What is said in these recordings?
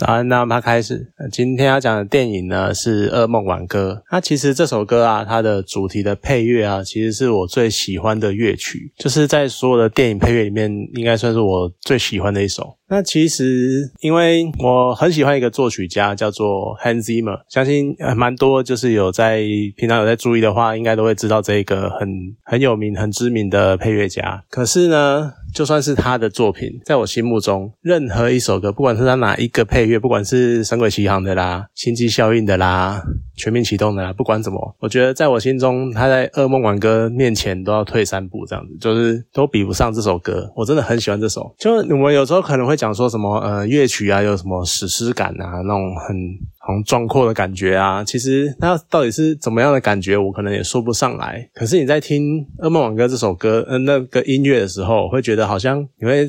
早安，那我们开始。今天要讲的电影呢是《噩梦挽歌》。那其实这首歌啊，它的主题的配乐啊，其实是我最喜欢的乐曲，就是在所有的电影配乐里面，应该算是我最喜欢的一首。那其实，因为我很喜欢一个作曲家，叫做 Hans Zimmer，相信蛮多就是有在平常有在注意的话，应该都会知道这个很很有名、很知名的配乐家。可是呢，就算是他的作品，在我心目中，任何一首歌，不管是他哪一个配乐，不管是《神鬼奇航》的啦，《星际效应》的啦，《全面启动》的啦，不管怎么，我觉得在我心中，他在《噩梦挽歌》面前都要退三步，这样子，就是都比不上这首歌。我真的很喜欢这首，就我们有时候可能会。讲说什么呃乐曲啊，有什么史诗感啊，那种很很壮阔的感觉啊，其实那到底是怎么样的感觉，我可能也说不上来。可是你在听《噩梦挽歌》这首歌，呃，那个音乐的时候，会觉得好像你会。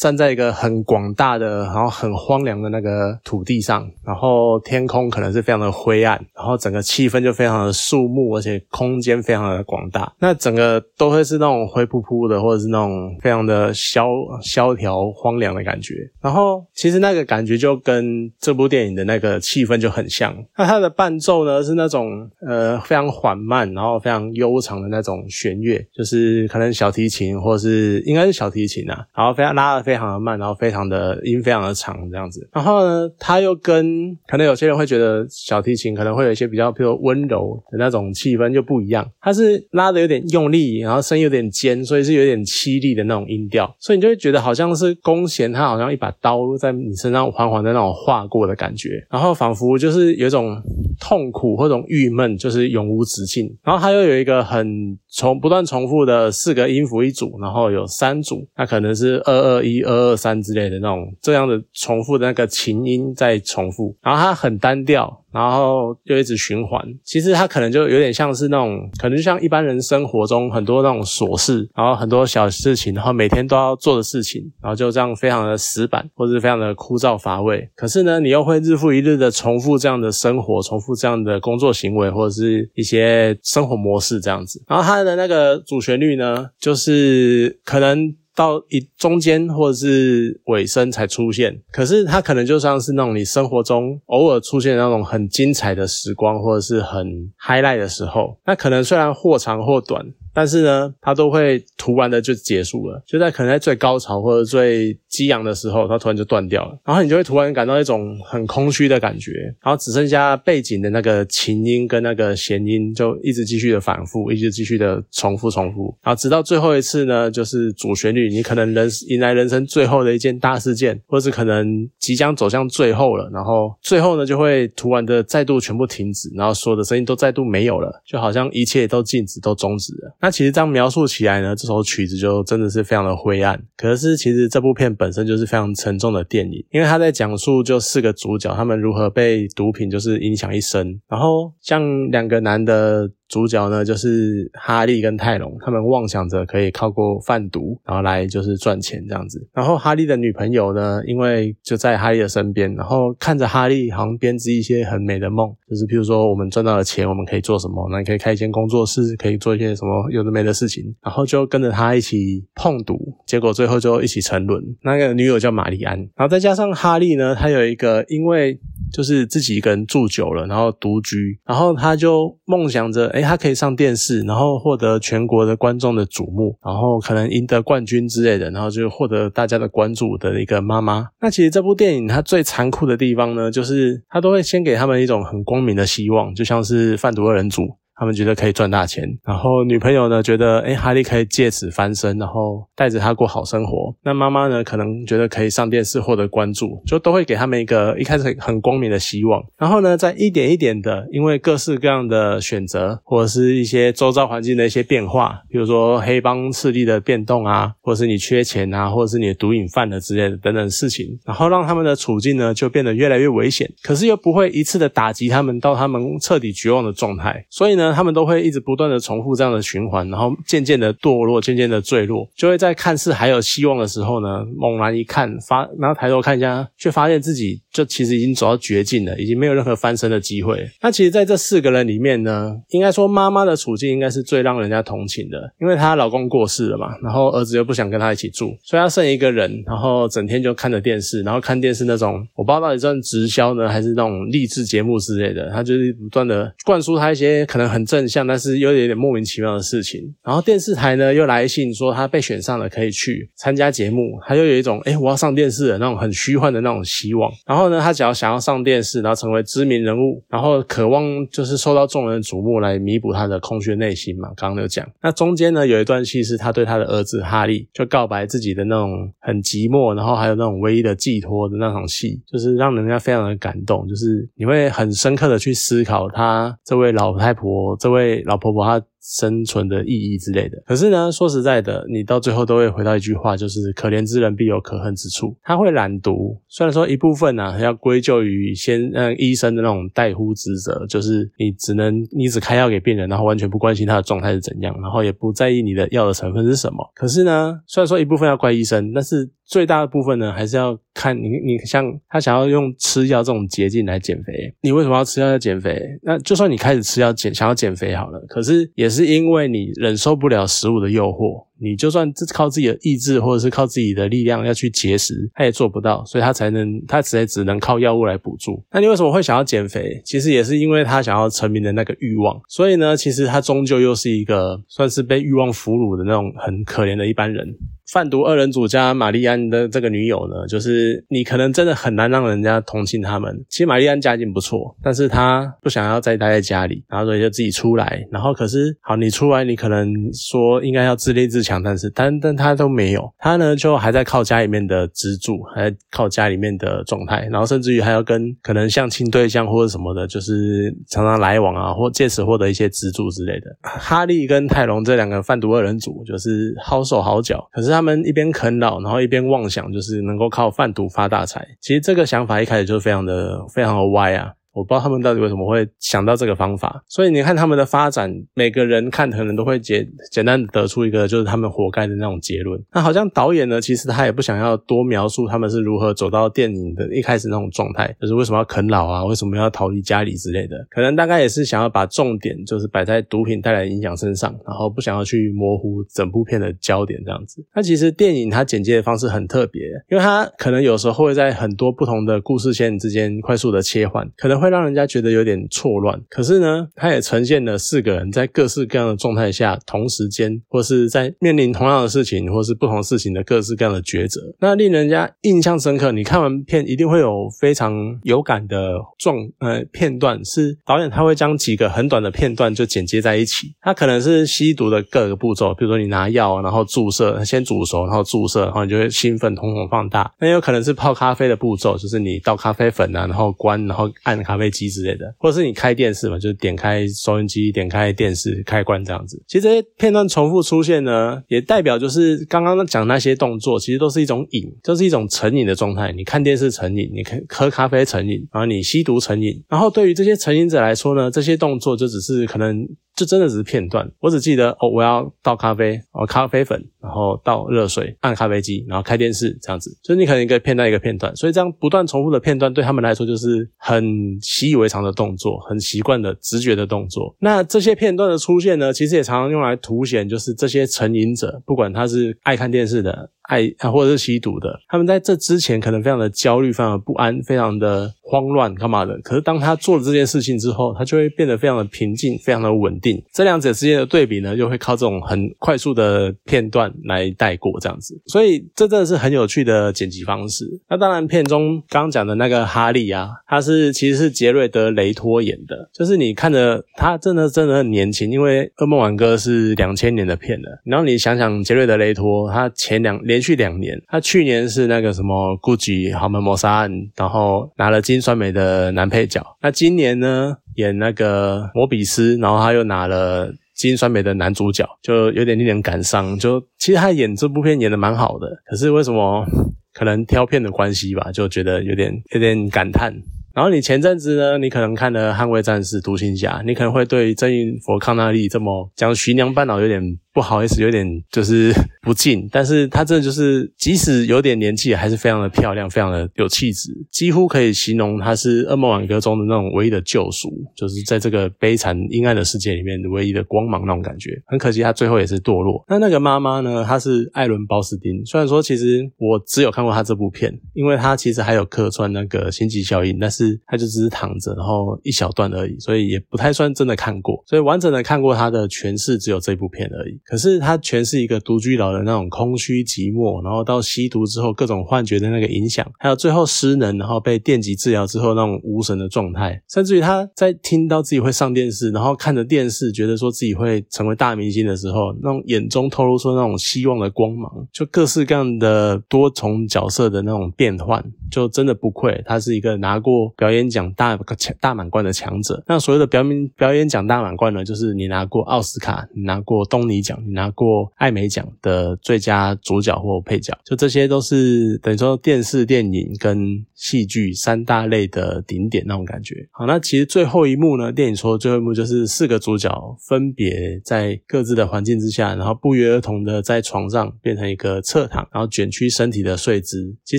站在一个很广大的，然后很荒凉的那个土地上，然后天空可能是非常的灰暗，然后整个气氛就非常的肃穆，而且空间非常的广大，那整个都会是那种灰扑扑的，或者是那种非常的萧萧条荒凉的感觉。然后其实那个感觉就跟这部电影的那个气氛就很像。那它的伴奏呢是那种呃非常缓慢，然后非常悠长的那种弦乐，就是可能小提琴或者是应该是小提琴啊，然后非常。拉的非常的慢，然后非常的音非常的长这样子，然后呢，他又跟可能有些人会觉得小提琴可能会有一些比较比如温柔的那种气氛就不一样，他是拉的有点用力，然后声音有点尖，所以是有点凄厉的那种音调，所以你就会觉得好像是弓弦，它好像一把刀在你身上缓缓的那种划过的感觉，然后仿佛就是有一种痛苦或种郁闷，就是永无止境，然后它又有一个很重不断重复的四个音符一组，然后有三组，那可能是二。二一二二三之类的那种这样的重复的那个琴音在重复，然后它很单调。然后又一直循环，其实它可能就有点像是那种，可能就像一般人生活中很多那种琐事，然后很多小事情，然后每天都要做的事情，然后就这样非常的死板，或者是非常的枯燥乏味。可是呢，你又会日复一日的重复这样的生活，重复这样的工作行为，或者是一些生活模式这样子。然后它的那个主旋律呢，就是可能。到一中间或者是尾声才出现，可是它可能就像是那种你生活中偶尔出现那种很精彩的时光，或者是很 highlight 的时候，那可能虽然或长或短。但是呢，它都会突然的就结束了，就在可能在最高潮或者最激昂的时候，它突然就断掉了，然后你就会突然感到一种很空虚的感觉，然后只剩下背景的那个琴音跟那个弦音就一直继续的反复，一直继续的重复重复，然后直到最后一次呢，就是主旋律，你可能人迎来人生最后的一件大事件，或是可能即将走向最后了，然后最后呢就会突然的再度全部停止，然后所有的声音都再度没有了，就好像一切都静止，都终止了。那其实这样描述起来呢，这首曲子就真的是非常的灰暗。可是其实这部片本身就是非常沉重的电影，因为他在讲述就四个主角他们如何被毒品就是影响一生，然后像两个男的。主角呢，就是哈利跟泰隆，他们妄想着可以靠过贩毒，然后来就是赚钱这样子。然后哈利的女朋友呢，因为就在哈利的身边，然后看着哈利好像编织一些很美的梦，就是譬如说我们赚到了钱，我们可以做什么？那你可以开一间工作室，可以做一些什么有的没的事情。然后就跟着他一起碰毒，结果最后就一起沉沦。那个女友叫玛丽安，然后再加上哈利呢，他有一个因为。就是自己一个人住久了，然后独居，然后他就梦想着，哎，他可以上电视，然后获得全国的观众的瞩目，然后可能赢得冠军之类的，然后就获得大家的关注的一个妈妈。那其实这部电影它最残酷的地方呢，就是他都会先给他们一种很光明的希望，就像是贩毒二人组。他们觉得可以赚大钱，然后女朋友呢觉得，哎，哈利可以借此翻身，然后带着他过好生活。那妈妈呢可能觉得可以上电视获得关注，就都会给他们一个一开始很光明的希望。然后呢，在一点一点的，因为各式各样的选择，或者是一些周遭环境的一些变化，比如说黑帮势力的变动啊，或者是你缺钱啊，或者是你的毒瘾犯了之类的等等事情，然后让他们的处境呢就变得越来越危险，可是又不会一次的打击他们到他们彻底绝望的状态。所以呢。他们都会一直不断的重复这样的循环，然后渐渐的堕落，渐渐的坠落，就会在看似还有希望的时候呢，猛然一看发，然后抬头看一下，却发现自己。就其实已经走到绝境了，已经没有任何翻身的机会。那其实，在这四个人里面呢，应该说妈妈的处境应该是最让人家同情的，因为她老公过世了嘛，然后儿子又不想跟她一起住，所以她剩一个人，然后整天就看着电视，然后看电视那种，我不知道到底算直销呢，还是那种励志节目之类的，她就是不断的灌输她一些可能很很正向，但是又有点莫名其妙的事情。然后电视台呢又来信说他被选上了，可以去参加节目，他又有一种哎我要上电视的那种很虚幻的那种希望。然后呢，他只要想要上电视，然后成为知名人物，然后渴望就是受到众人瞩目来弥补他的空虚内心嘛。刚刚有讲，那中间呢有一段戏是他对他的儿子哈利就告白自己的那种很寂寞，然后还有那种唯一的寄托的那场戏，就是让人家非常的感动，就是你会很深刻的去思考他这位老太婆，这位老婆婆她。生存的意义之类的，可是呢，说实在的，你到最后都会回到一句话，就是可怜之人必有可恨之处。他会懒读，虽然说一部分呢要归咎于先嗯医生的那种代呼职责，就是你只能你只开药给病人，然后完全不关心他的状态是怎样，然后也不在意你的药的成分是什么。可是呢，虽然说一部分要怪医生，但是。最大的部分呢，还是要看你，你像他想要用吃药这种捷径来减肥，你为什么要吃药要减肥？那就算你开始吃药减，想要减肥好了，可是也也是因为你忍受不了食物的诱惑。你就算是靠自己的意志，或者是靠自己的力量要去节食，他也做不到，所以他才能，他只只能靠药物来补助。那你为什么会想要减肥？其实也是因为他想要成名的那个欲望。所以呢，其实他终究又是一个算是被欲望俘虏的那种很可怜的一般人。贩毒二人组加玛丽安的这个女友呢，就是你可能真的很难让人家同情他们。其实玛丽安家境不错，但是她不想要再待在家里，然后所以就自己出来。然后可是好，你出来，你可能说应该要自立自。强，但是但但他都没有，他呢就还在靠家里面的资助，还在靠家里面的状态，然后甚至于还要跟可能相亲对象或者什么的，就是常常来往啊，或借此获得一些资助之类的。哈利跟泰隆这两个贩毒二人组就是好手好脚，可是他他们一边啃老，然后一边妄想就是能够靠贩毒发大财。其实这个想法一开始就非常的非常的歪啊。我不知道他们到底为什么会想到这个方法，所以你看他们的发展，每个人看可能都会简简单得出一个就是他们活该的那种结论。那好像导演呢，其实他也不想要多描述他们是如何走到电影的一开始那种状态，就是为什么要啃老啊，为什么要逃离家里之类的，可能大概也是想要把重点就是摆在毒品带来影响身上，然后不想要去模糊整部片的焦点这样子。那其实电影它剪接的方式很特别，因为它可能有时候会在很多不同的故事线之间快速的切换，可能会。会让人家觉得有点错乱，可是呢，它也呈现了四个人在各式各样的状态下，同时间或是在面临同样的事情，或是不同事情的各式各样的抉择，那令人家印象深刻。你看完片一定会有非常有感的状呃片段，是导演他会将几个很短的片段就剪接在一起。他可能是吸毒的各个步骤，比如说你拿药，然后注射，先煮熟，然后注射，然后你就会兴奋，瞳孔放大。那有可能是泡咖啡的步骤，就是你倒咖啡粉啊，然后关，然后按咖。飞机之类的，或者是你开电视嘛，就是点开收音机，点开电视开关这样子。其实这些片段重复出现呢，也代表就是刚刚讲那些动作，其实都是一种瘾，就是一种成瘾的状态。你看电视成瘾，你喝喝咖啡成瘾，然后你吸毒成瘾。然后对于这些成瘾者来说呢，这些动作就只是可能。这真的只是片段，我只记得哦，我要倒咖啡，哦，咖啡粉，然后倒热水，按咖啡机，然后开电视，这样子，就是你可能一个片段一个片段，所以这样不断重复的片段对他们来说就是很习以为常的动作，很习惯的直觉的动作。那这些片段的出现呢，其实也常常用来凸显，就是这些成瘾者，不管他是爱看电视的。爱或者是吸毒的，他们在这之前可能非常的焦虑、非常的不安、非常的慌乱，干嘛的？可是当他做了这件事情之后，他就会变得非常的平静、非常的稳定。这两者之间的对比呢，就会靠这种很快速的片段来带过这样子。所以这真的是很有趣的剪辑方式。那当然，片中刚刚讲的那个哈利啊，他是其实是杰瑞德·雷托演的，就是你看着他真的真的很年轻，因为《噩梦挽歌》是两千年的片了。然后你想想杰瑞德·雷托，他前两连连续两年，他去年是那个什么《GUCCI 豪门谋杀案》，然后拿了金酸梅的男配角。那今年呢，演那个《摩比斯》，然后他又拿了金酸梅的男主角，就有点令人感伤。就其实他演这部片演的蛮好的，可是为什么可能挑片的关系吧，就觉得有点有点感叹。然后你前阵子呢，你可能看了《捍卫战士》《独行侠》，你可能会对曾云佛康纳利这么讲徐娘半老有点不好意思，有点就是 不敬，但是她真的就是即使有点年纪，还是非常的漂亮，非常的有气质，几乎可以形容她是《噩梦挽歌》中的那种唯一的救赎，就是在这个悲惨阴暗的世界里面唯一的光芒那种感觉。很可惜，她最后也是堕落。那那个妈妈呢？她是艾伦·鲍斯丁。虽然说其实我只有看过她这部片，因为她其实还有客串那个《星际效应》，但是她就只是躺着，然后一小段而已，所以也不太算真的看过。所以完整的看过她的诠释，只有这部片而已。可是他诠释一个独居老人那种空虚寂寞，然后到吸毒之后各种幻觉的那个影响，还有最后失能，然后被电击治疗之后那种无神的状态，甚至于他在听到自己会上电视，然后看着电视，觉得说自己会成为大明星的时候，那种眼中透露出那种希望的光芒，就各式各样的多重角色的那种变换，就真的不愧他是一个拿过表演奖大大满贯的强者。那所谓的表演表演奖大满贯呢，就是你拿过奥斯卡，你拿过东尼奖，你拿过艾美奖的最佳主角或配角，就这些都是等于说电视、电影跟戏剧三大类的顶点那种感觉。好，那其实最后一幕呢，电影说最后一幕就是四个主角分别在各自的环境之下，然后不约而同的在床上变成一个侧躺，然后卷曲身体的睡姿。其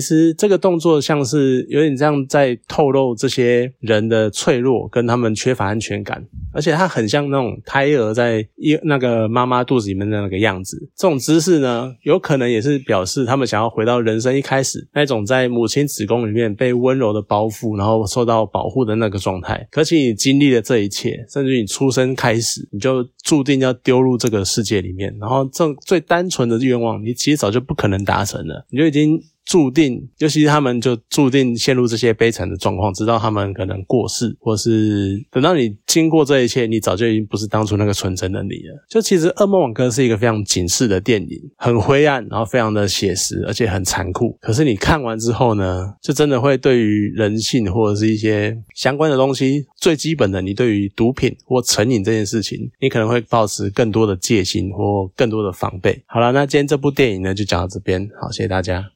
实这个动作像是有点像在透露这些人的脆弱跟他们缺乏安全感，而且它很像那种胎儿在一那个妈妈肚子里面的那个样子。这种姿势呢，有可能也是表示他们想要回到人生一开始那种在母亲子宫里面被温柔的包覆，然后受到保护的那个状态。可惜你经历了这一切，甚至你出生开始，你就注定要丢入这个世界里面，然后这最单纯的愿望，你其实早就不可能达成了，你就已经。注定，尤其是他们就注定陷入这些悲惨的状况，直到他们可能过世，或是等到你经过这一切，你早就已经不是当初那个纯真的你了。就其实《噩梦网歌》是一个非常警示的电影，很灰暗，然后非常的写实，而且很残酷。可是你看完之后呢，就真的会对于人性或者是一些相关的东西，最基本的，你对于毒品或成瘾这件事情，你可能会保持更多的戒心或更多的防备。好了，那今天这部电影呢，就讲到这边，好，谢谢大家。